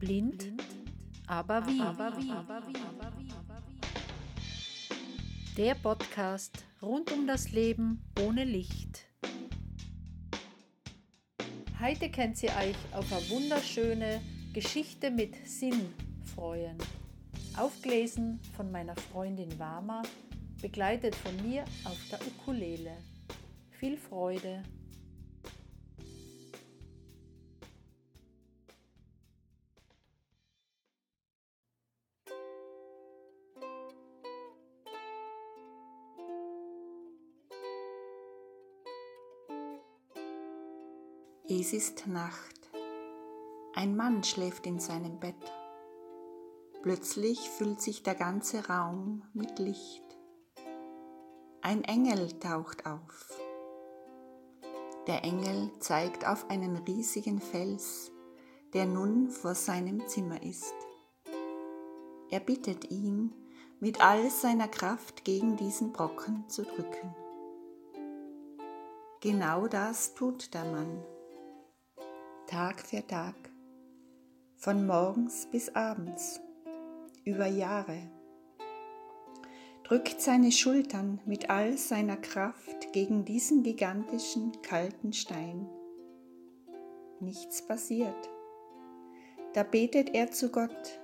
Blind, aber wie? Der Podcast rund um das Leben ohne Licht. Heute könnt ihr euch auf eine wunderschöne Geschichte mit Sinn freuen. Aufgelesen von meiner Freundin Wama, begleitet von mir auf der Ukulele. Viel Freude! Es ist Nacht. Ein Mann schläft in seinem Bett. Plötzlich füllt sich der ganze Raum mit Licht. Ein Engel taucht auf. Der Engel zeigt auf einen riesigen Fels, der nun vor seinem Zimmer ist. Er bittet ihn, mit all seiner Kraft gegen diesen Brocken zu drücken. Genau das tut der Mann. Tag für Tag, von morgens bis abends, über Jahre, drückt seine Schultern mit all seiner Kraft gegen diesen gigantischen kalten Stein. Nichts passiert. Da betet er zu Gott.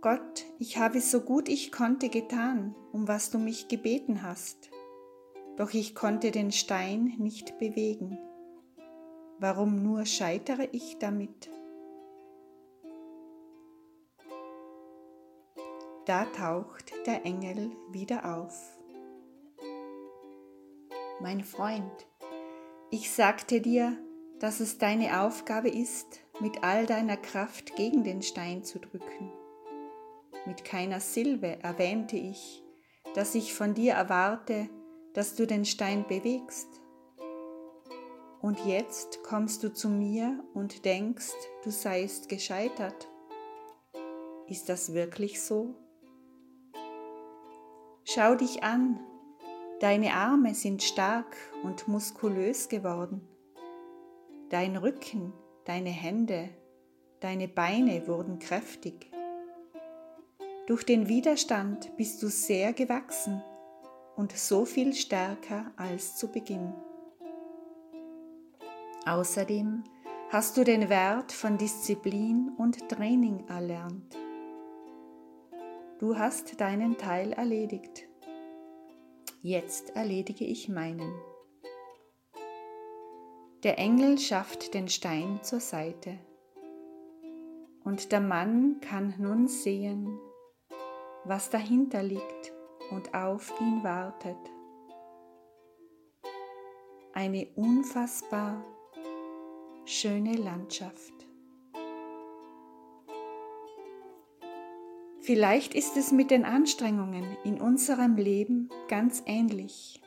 Gott, ich habe so gut ich konnte getan, um was du mich gebeten hast, doch ich konnte den Stein nicht bewegen. Warum nur scheitere ich damit? Da taucht der Engel wieder auf. Mein Freund, ich sagte dir, dass es deine Aufgabe ist, mit all deiner Kraft gegen den Stein zu drücken. Mit keiner Silbe erwähnte ich, dass ich von dir erwarte, dass du den Stein bewegst und jetzt kommst du zu mir und denkst, du seist gescheitert. Ist das wirklich so? Schau dich an, deine Arme sind stark und muskulös geworden. Dein Rücken, deine Hände, deine Beine wurden kräftig. Durch den Widerstand bist du sehr gewachsen und so viel stärker als zu Beginn. Außerdem hast du den Wert von Disziplin und Training erlernt. Du hast deinen Teil erledigt. Jetzt erledige ich meinen. Der Engel schafft den Stein zur Seite. Und der Mann kann nun sehen, was dahinter liegt und auf ihn wartet. Eine unfassbar schöne Landschaft. Vielleicht ist es mit den Anstrengungen in unserem Leben ganz ähnlich,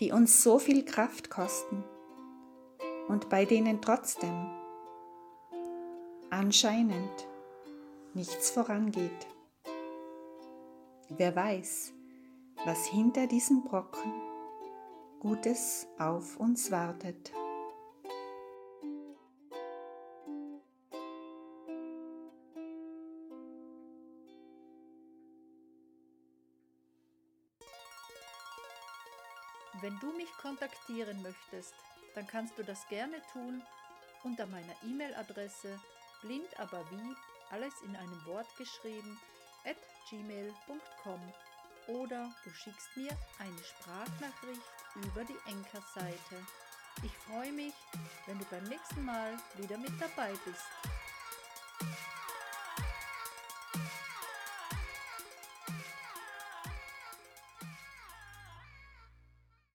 die uns so viel Kraft kosten und bei denen trotzdem anscheinend nichts vorangeht. Wer weiß, was hinter diesem Brocken Gutes auf uns wartet. Wenn du mich kontaktieren möchtest, dann kannst du das gerne tun unter meiner E-Mail-Adresse blindaberwie, alles in einem Wort geschrieben, at gmail.com oder du schickst mir eine Sprachnachricht über die Enker-Seite. Ich freue mich, wenn du beim nächsten Mal wieder mit dabei bist.